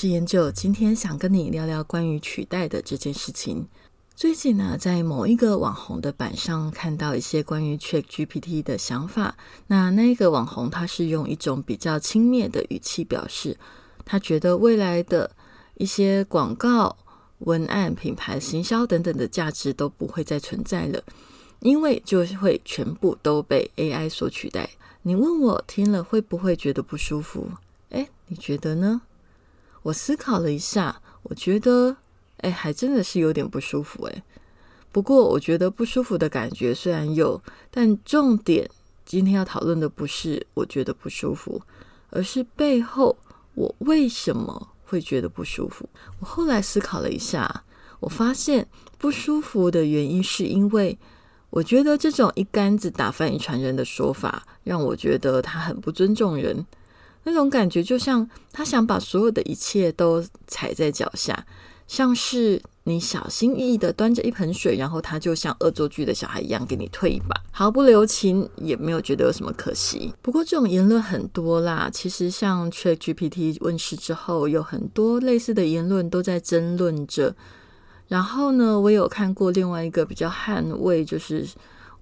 是研究，今天想跟你聊聊关于取代的这件事情。最近呢，在某一个网红的版上看到一些关于 Chat GPT 的想法。那那个网红他是用一种比较轻蔑的语气表示，他觉得未来的一些广告、文案、品牌行销等等的价值都不会再存在了，因为就会全部都被 AI 所取代。你问我听了会不会觉得不舒服？诶，你觉得呢？我思考了一下，我觉得，哎，还真的是有点不舒服，哎。不过，我觉得不舒服的感觉虽然有，但重点今天要讨论的不是我觉得不舒服，而是背后我为什么会觉得不舒服。我后来思考了一下，我发现不舒服的原因是因为我觉得这种一竿子打翻一船人的说法，让我觉得他很不尊重人。那种感觉就像他想把所有的一切都踩在脚下，像是你小心翼翼的端着一盆水，然后他就像恶作剧的小孩一样给你推一把，毫不留情，也没有觉得有什么可惜。不过这种言论很多啦，其实像 ChatGPT 问世之后，有很多类似的言论都在争论着。然后呢，我有看过另外一个比较捍卫，就是。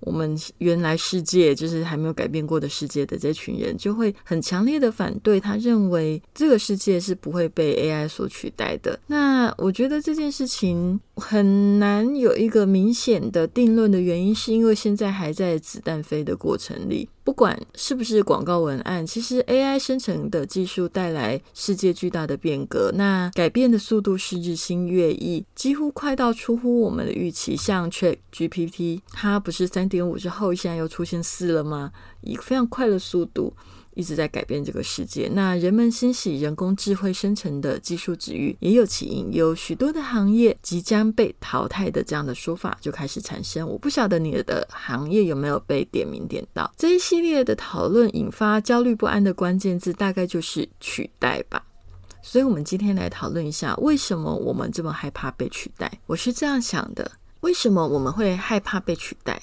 我们原来世界就是还没有改变过的世界的这群人，就会很强烈的反对。他认为这个世界是不会被 AI 所取代的。那我觉得这件事情很难有一个明显的定论的原因，是因为现在还在子弹飞的过程里。不管是不是广告文案，其实 AI 生成的技术带来世界巨大的变革，那改变的速度是日新月异，几乎快到出乎我们的预期。像 Chat GPT，它不是三点五之后，现在又出现四了吗？以非常快的速度。一直在改变这个世界。那人们欣喜人工智慧生成的技术指域，也有起因，有许多的行业即将被淘汰的这样的说法就开始产生。我不晓得你的行业有没有被点名点到。这一系列的讨论引发焦虑不安的关键字，大概就是取代吧。所以，我们今天来讨论一下，为什么我们这么害怕被取代？我是这样想的：为什么我们会害怕被取代？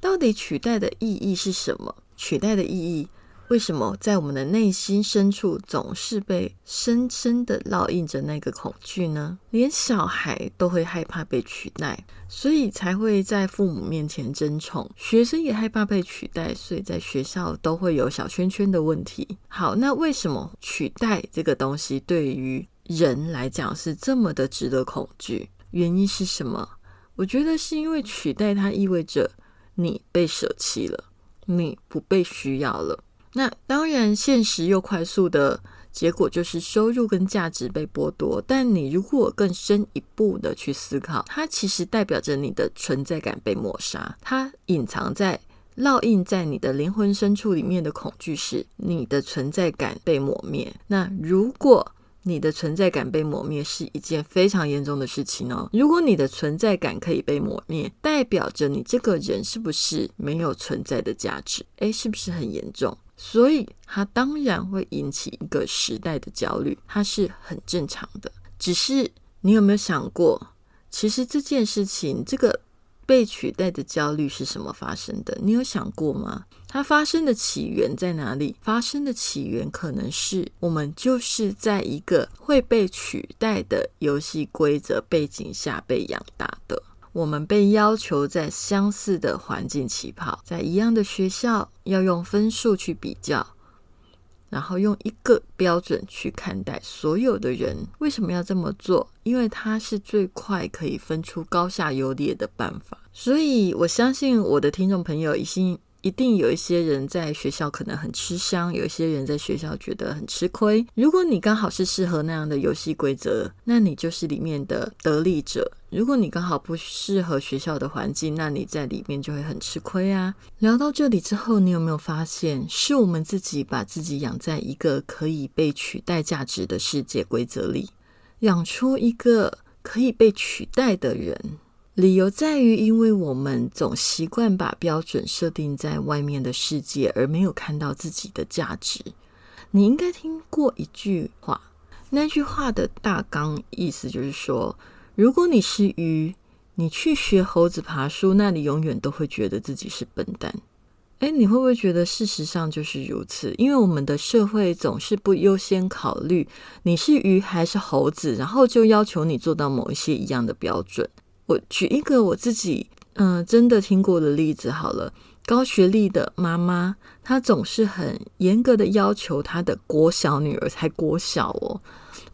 到底取代的意义是什么？取代的意义？为什么在我们的内心深处总是被深深的烙印着那个恐惧呢？连小孩都会害怕被取代，所以才会在父母面前争宠。学生也害怕被取代，所以在学校都会有小圈圈的问题。好，那为什么取代这个东西对于人来讲是这么的值得恐惧？原因是什么？我觉得是因为取代它意味着你被舍弃了，你不被需要了。那当然，现实又快速的结果就是收入跟价值被剥夺。但你如果更深一步的去思考，它其实代表着你的存在感被抹杀。它隐藏在、烙印在你的灵魂深处里面的恐惧是你的存在感被抹灭。那如果你的存在感被抹灭是一件非常严重的事情哦。如果你的存在感可以被抹灭，代表着你这个人是不是没有存在的价值？诶，是不是很严重？所以，它当然会引起一个时代的焦虑，它是很正常的。只是你有没有想过，其实这件事情，这个被取代的焦虑是什么发生的？你有想过吗？它发生的起源在哪里？发生的起源可能是我们就是在一个会被取代的游戏规则背景下被养大的。我们被要求在相似的环境起跑，在一样的学校要用分数去比较，然后用一个标准去看待所有的人。为什么要这么做？因为它是最快可以分出高下优劣的办法。所以我相信我的听众朋友已经一定有一些人在学校可能很吃香，有一些人在学校觉得很吃亏。如果你刚好是适合那样的游戏规则，那你就是里面的得利者；如果你刚好不适合学校的环境，那你在里面就会很吃亏啊。聊到这里之后，你有没有发现，是我们自己把自己养在一个可以被取代价值的世界规则里，养出一个可以被取代的人？理由在于，因为我们总习惯把标准设定在外面的世界，而没有看到自己的价值。你应该听过一句话，那句话的大纲意思就是说，如果你是鱼，你去学猴子爬树，那你永远都会觉得自己是笨蛋。诶，你会不会觉得事实上就是如此？因为我们的社会总是不优先考虑你是鱼还是猴子，然后就要求你做到某一些一样的标准。我举一个我自己嗯真的听过的例子好了，高学历的妈妈，她总是很严格的要求她的国小女儿，才国小哦，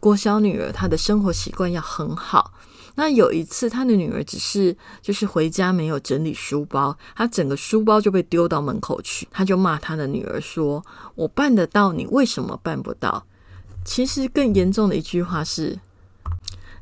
国小女儿她的生活习惯要很好。那有一次，她的女儿只是就是回家没有整理书包，她整个书包就被丢到门口去，她就骂她的女儿说：“我办得到，你为什么办不到？”其实更严重的一句话是。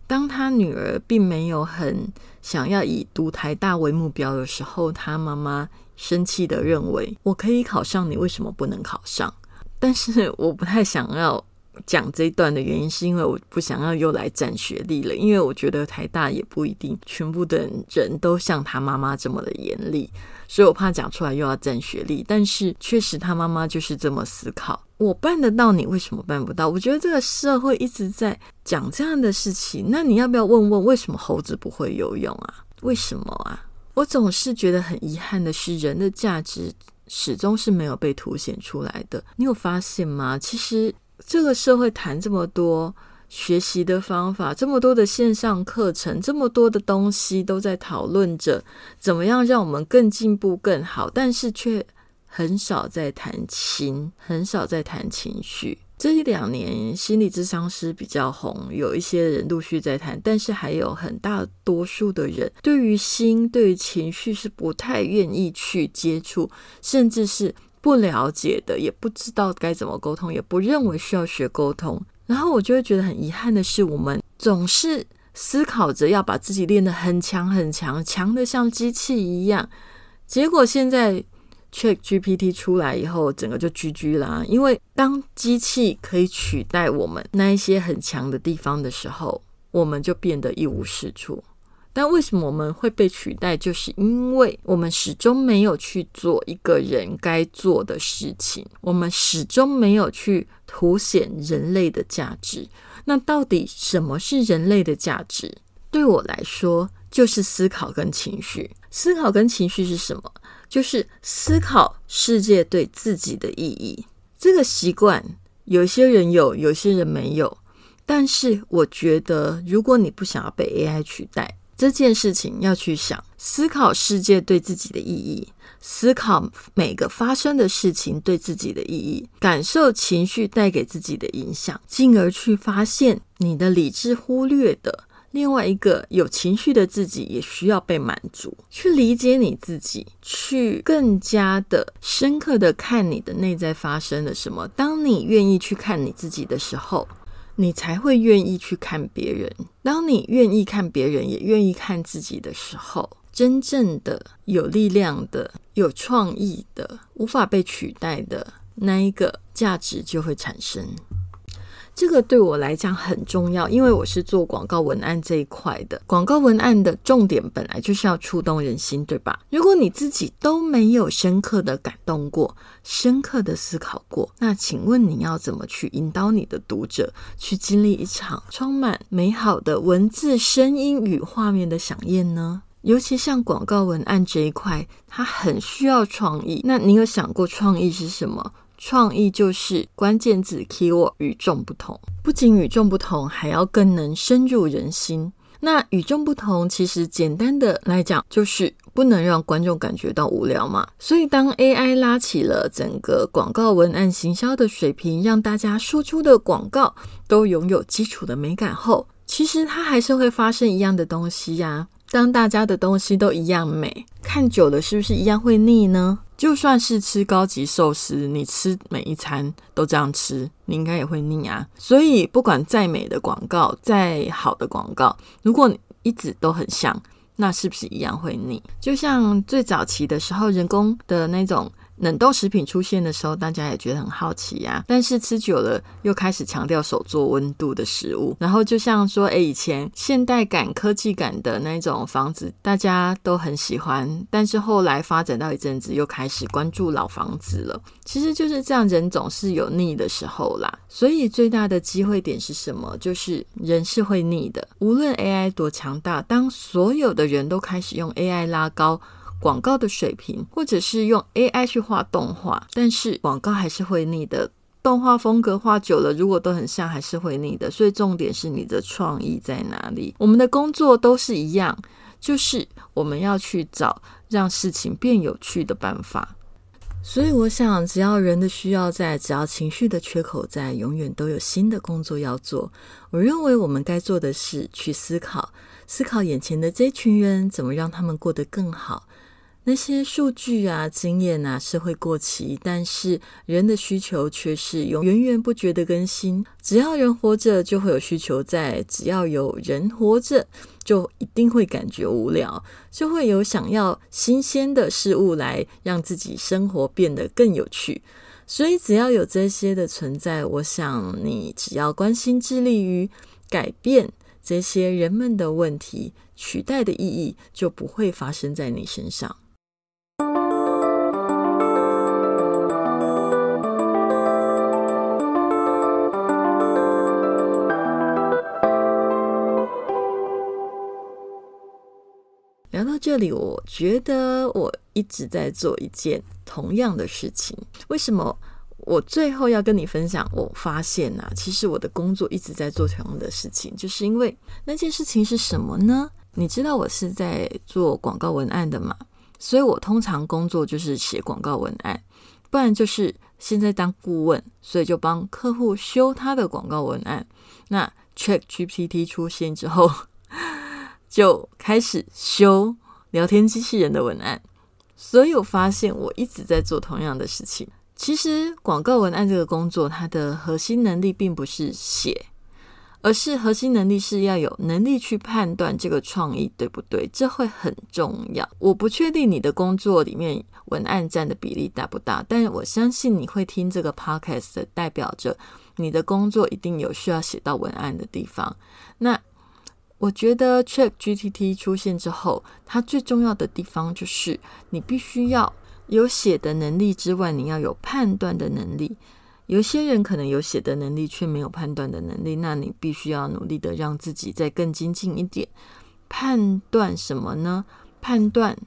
当他女儿并没有很想要以读台大为目标的时候，他妈妈生气的认为：“我可以考上，你为什么不能考上？”但是我不太想要讲这一段的原因，是因为我不想要又来占学历了。因为我觉得台大也不一定全部的人都像他妈妈这么的严厉。所以我怕讲出来又要占学历，但是确实他妈妈就是这么思考。我办得到，你为什么办不到？我觉得这个社会一直在讲这样的事情，那你要不要问问为什么猴子不会游泳啊？为什么啊？我总是觉得很遗憾的是，人的价值始终是没有被凸显出来的。你有发现吗？其实这个社会谈这么多。学习的方法，这么多的线上课程，这么多的东西都在讨论着怎么样让我们更进步、更好，但是却很少在谈情，很少在谈情绪。这一两年，心理咨商师比较红，有一些人陆续在谈，但是还有很大多数的人对于心、对于情绪是不太愿意去接触，甚至是不了解的，也不知道该怎么沟通，也不认为需要学沟通。然后我就会觉得很遗憾的是，我们总是思考着要把自己练得很强很强，强的像机器一样。结果现在 Chat GPT 出来以后，整个就 GG 啦。因为当机器可以取代我们那一些很强的地方的时候，我们就变得一无是处。但为什么我们会被取代？就是因为我们始终没有去做一个人该做的事情，我们始终没有去凸显人类的价值。那到底什么是人类的价值？对我来说，就是思考跟情绪。思考跟情绪是什么？就是思考世界对自己的意义。这个习惯，有些人有，有些人没有。但是我觉得，如果你不想要被 AI 取代，这件事情要去想，思考世界对自己的意义，思考每个发生的事情对自己的意义，感受情绪带给自己的影响，进而去发现你的理智忽略的另外一个有情绪的自己也需要被满足。去理解你自己，去更加的深刻的看你的内在发生了什么。当你愿意去看你自己的时候。你才会愿意去看别人。当你愿意看别人，也愿意看自己的时候，真正的有力量的、有创意的、无法被取代的那一个价值就会产生。这个对我来讲很重要，因为我是做广告文案这一块的。广告文案的重点本来就是要触动人心，对吧？如果你自己都没有深刻的感动过、深刻的思考过，那请问你要怎么去引导你的读者去经历一场充满美好的文字、声音与画面的响宴呢？尤其像广告文案这一块，它很需要创意。那你有想过创意是什么？创意就是关键字 keyword 与众不同，不仅与众不同，还要更能深入人心。那与众不同，其实简单的来讲，就是不能让观众感觉到无聊嘛。所以，当 AI 拉起了整个广告文案行销的水平，让大家输出的广告都拥有基础的美感后，其实它还是会发生一样的东西呀。当大家的东西都一样美，看久了是不是一样会腻呢？就算是吃高级寿司，你吃每一餐都这样吃，你应该也会腻啊。所以，不管再美的广告，再好的广告，如果你一直都很像，那是不是一样会腻？就像最早期的时候，人工的那种。冷冻食品出现的时候，大家也觉得很好奇呀。但是吃久了，又开始强调手做温度的食物。然后就像说，哎，以前现代感、科技感的那种房子，大家都很喜欢。但是后来发展到一阵子，又开始关注老房子了。其实就是这样，人总是有腻的时候啦。所以最大的机会点是什么？就是人是会腻的。无论 AI 多强大，当所有的人都开始用 AI 拉高。广告的水平，或者是用 AI 去画动画，但是广告还是会腻的。动画风格画久了，如果都很像，还是会腻的。所以重点是你的创意在哪里？我们的工作都是一样，就是我们要去找让事情变有趣的办法。所以我想，只要人的需要在，只要情绪的缺口在，永远都有新的工作要做。我认为我们该做的是去思考，思考眼前的这群人，怎么让他们过得更好。那些数据啊、经验啊是会过期，但是人的需求却是永源源不绝的更新。只要人活着，就会有需求在；只要有人活着，就一定会感觉无聊，就会有想要新鲜的事物来让自己生活变得更有趣。所以，只要有这些的存在，我想你只要关心、致力于改变这些人们的问题，取代的意义就不会发生在你身上。这里，我觉得我一直在做一件同样的事情。为什么我最后要跟你分享？我发现啊，其实我的工作一直在做同样的事情，就是因为那件事情是什么呢？你知道我是在做广告文案的嘛？所以我通常工作就是写广告文案，不然就是现在当顾问，所以就帮客户修他的广告文案。那 Chat GPT 出现之后。就开始修聊天机器人的文案，所以我发现我一直在做同样的事情。其实广告文案这个工作，它的核心能力并不是写，而是核心能力是要有能力去判断这个创意对不对，这会很重要。我不确定你的工作里面文案占的比例大不大，但我相信你会听这个 podcast，代表着你的工作一定有需要写到文案的地方。那我觉得 Chat GPT 出现之后，它最重要的地方就是你必须要有写的能力之外，你要有判断的能力。有些人可能有写的能力，却没有判断的能力，那你必须要努力的让自己再更精进一点。判断什么呢？判断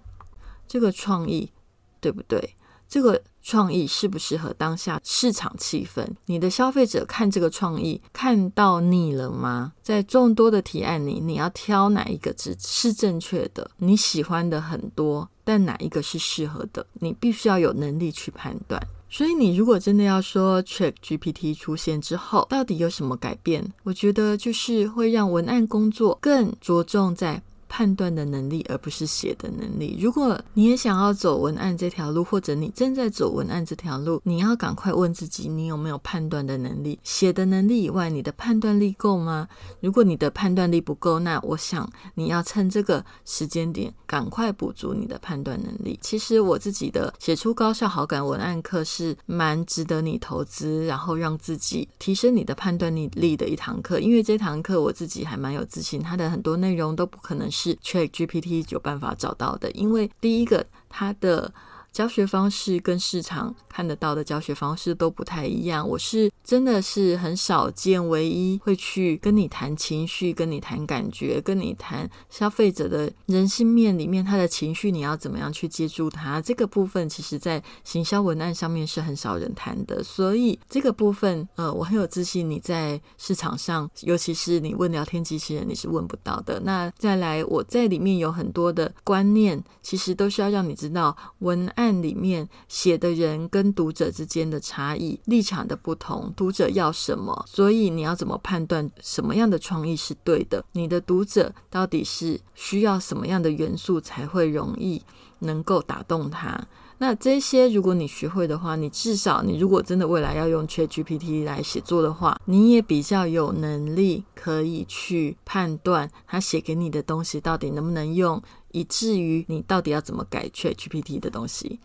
这个创意对不对？这个创意适不适合当下市场气氛？你的消费者看这个创意看到腻了吗？在众多的提案里，你要挑哪一个只是正确的？你喜欢的很多，但哪一个是适合的？你必须要有能力去判断。所以，你如果真的要说 Chat GPT 出现之后到底有什么改变，我觉得就是会让文案工作更着重在。判断的能力，而不是写的能力。如果你也想要走文案这条路，或者你正在走文案这条路，你要赶快问自己：你有没有判断的能力？写的能力以外，你的判断力够吗？如果你的判断力不够，那我想你要趁这个时间点赶快补足你的判断能力。其实我自己的写出高效好感文案课是蛮值得你投资，然后让自己提升你的判断力力的一堂课。因为这堂课我自己还蛮有自信，它的很多内容都不可能。是是 Chat GPT 有办法找到的，因为第一个，它的。教学方式跟市场看得到的教学方式都不太一样。我是真的是很少见，唯一会去跟你谈情绪、跟你谈感觉、跟你谈消费者的人性面里面他的情绪，你要怎么样去接住他？这个部分其实在行销文案上面是很少人谈的。所以这个部分，呃，我很有自信，你在市场上，尤其是你问聊天机器人，你是问不到的。那再来，我在里面有很多的观念，其实都是要让你知道文案。案里面写的人跟读者之间的差异、立场的不同，读者要什么，所以你要怎么判断什么样的创意是对的？你的读者到底是需要什么样的元素才会容易能够打动他？那这些如果你学会的话，你至少你如果真的未来要用 Chat GPT 来写作的话，你也比较有能力可以去判断他写给你的东西到底能不能用，以至于你到底要怎么改 Chat GPT 的东西。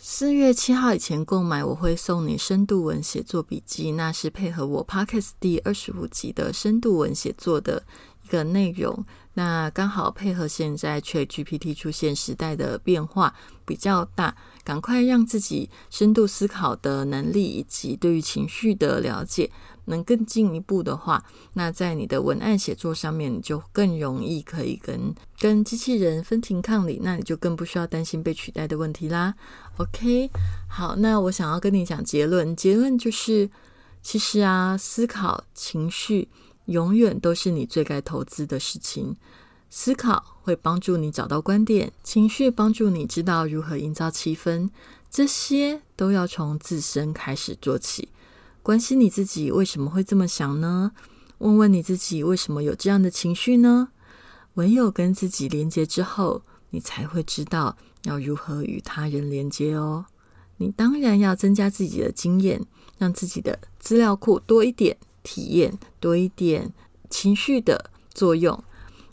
四月七号以前购买，我会送你深度文写作笔记，那是配合我 Podcast 第二十五集的深度文写作的一个内容。那刚好配合现在 Chat GPT 出现时代的变化比较大，赶快让自己深度思考的能力以及对于情绪的了解能更进一步的话，那在你的文案写作上面，你就更容易可以跟跟机器人分庭抗礼，那你就更不需要担心被取代的问题啦。OK，好，那我想要跟你讲结论，结论就是，其实啊，思考情绪。永远都是你最该投资的事情。思考会帮助你找到观点，情绪帮助你知道如何营造气氛，这些都要从自身开始做起。关心你自己为什么会这么想呢？问问你自己为什么有这样的情绪呢？唯有跟自己连接之后，你才会知道要如何与他人连接哦。你当然要增加自己的经验，让自己的资料库多一点。体验多一点情绪的作用，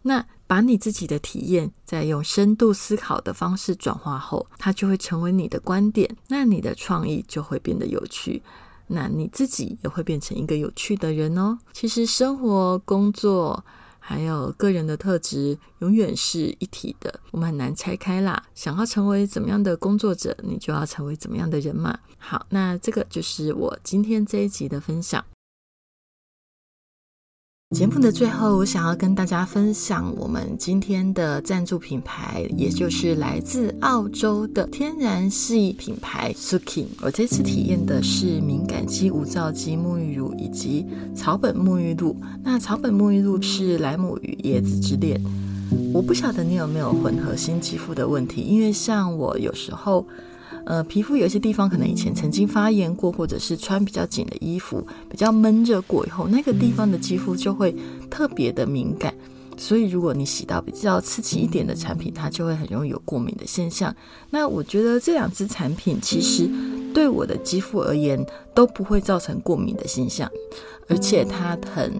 那把你自己的体验再用深度思考的方式转化后，它就会成为你的观点。那你的创意就会变得有趣，那你自己也会变成一个有趣的人哦。其实生活、工作还有个人的特质永远是一体的，我们很难拆开啦。想要成为怎么样的工作者，你就要成为怎么样的人嘛。好，那这个就是我今天这一集的分享。节目的最后，我想要跟大家分享我们今天的赞助品牌，也就是来自澳洲的天然系品牌 Suki。我这次体验的是敏感肌无皂肌沐浴乳以及草本沐浴露。那草本沐浴露是莱姆与椰子之恋。我不晓得你有没有混合性肌肤的问题，因为像我有时候。呃，皮肤有些地方可能以前曾经发炎过，或者是穿比较紧的衣服，比较闷热过以后，那个地方的肌肤就会特别的敏感。所以如果你洗到比较刺激一点的产品，它就会很容易有过敏的现象。那我觉得这两支产品其实对我的肌肤而言都不会造成过敏的现象，而且它很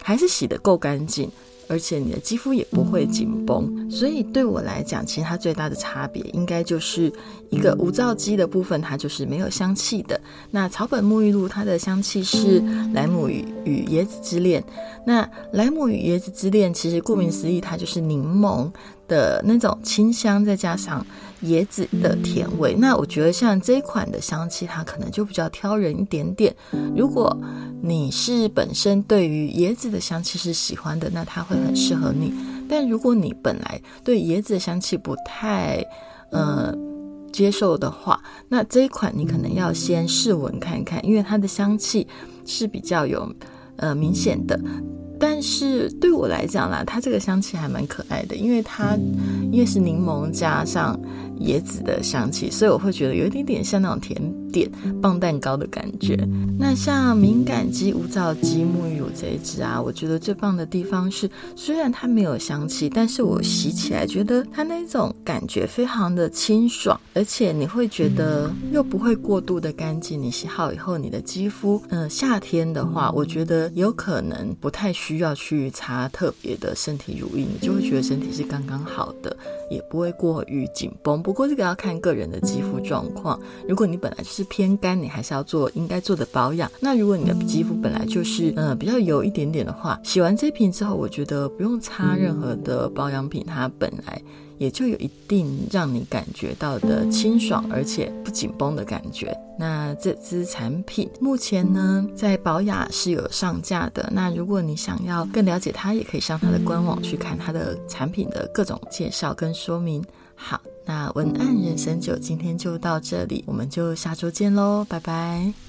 还是洗的够干净。而且你的肌肤也不会紧绷，所以对我来讲，其实它最大的差别应该就是一个无皂基的部分，它就是没有香气的。那草本沐浴露它的香气是莱姆与与椰子之恋。那莱姆与椰子之恋，其实顾名思义，它就是柠檬。的那种清香，再加上椰子的甜味，那我觉得像这一款的香气，它可能就比较挑人一点点。如果你是本身对于椰子的香气是喜欢的，那它会很适合你。但如果你本来对椰子的香气不太呃接受的话，那这一款你可能要先试闻看看，因为它的香气是比较有呃明显的。但是对我来讲啦，它这个香气还蛮可爱的，因为它因为是柠檬加上椰子的香气，所以我会觉得有一点点像那种甜点棒蛋糕的感觉。那像敏感肌无皂肌沐浴乳这一支啊，我觉得最棒的地方是，虽然它没有香气，但是我洗起来觉得它那种感觉非常的清爽，而且你会觉得又不会过度的干净。你洗好以后，你的肌肤，嗯，夏天的话，我觉得有可能不太。需要去擦特别的身体乳液，你就会觉得身体是刚刚好的，也不会过于紧绷。不过这个要看个人的肌肤状况。如果你本来就是偏干，你还是要做应该做的保养。那如果你的肌肤本来就是呃比较油一点点的话，洗完这瓶之后，我觉得不用擦任何的保养品，它本来。也就有一定让你感觉到的清爽，而且不紧绷的感觉。那这支产品目前呢，在宝雅是有上架的。那如果你想要更了解它，也可以上它的官网去看它的产品的各种介绍跟说明。好，那文案人生就今天就到这里，我们就下周见喽，拜拜。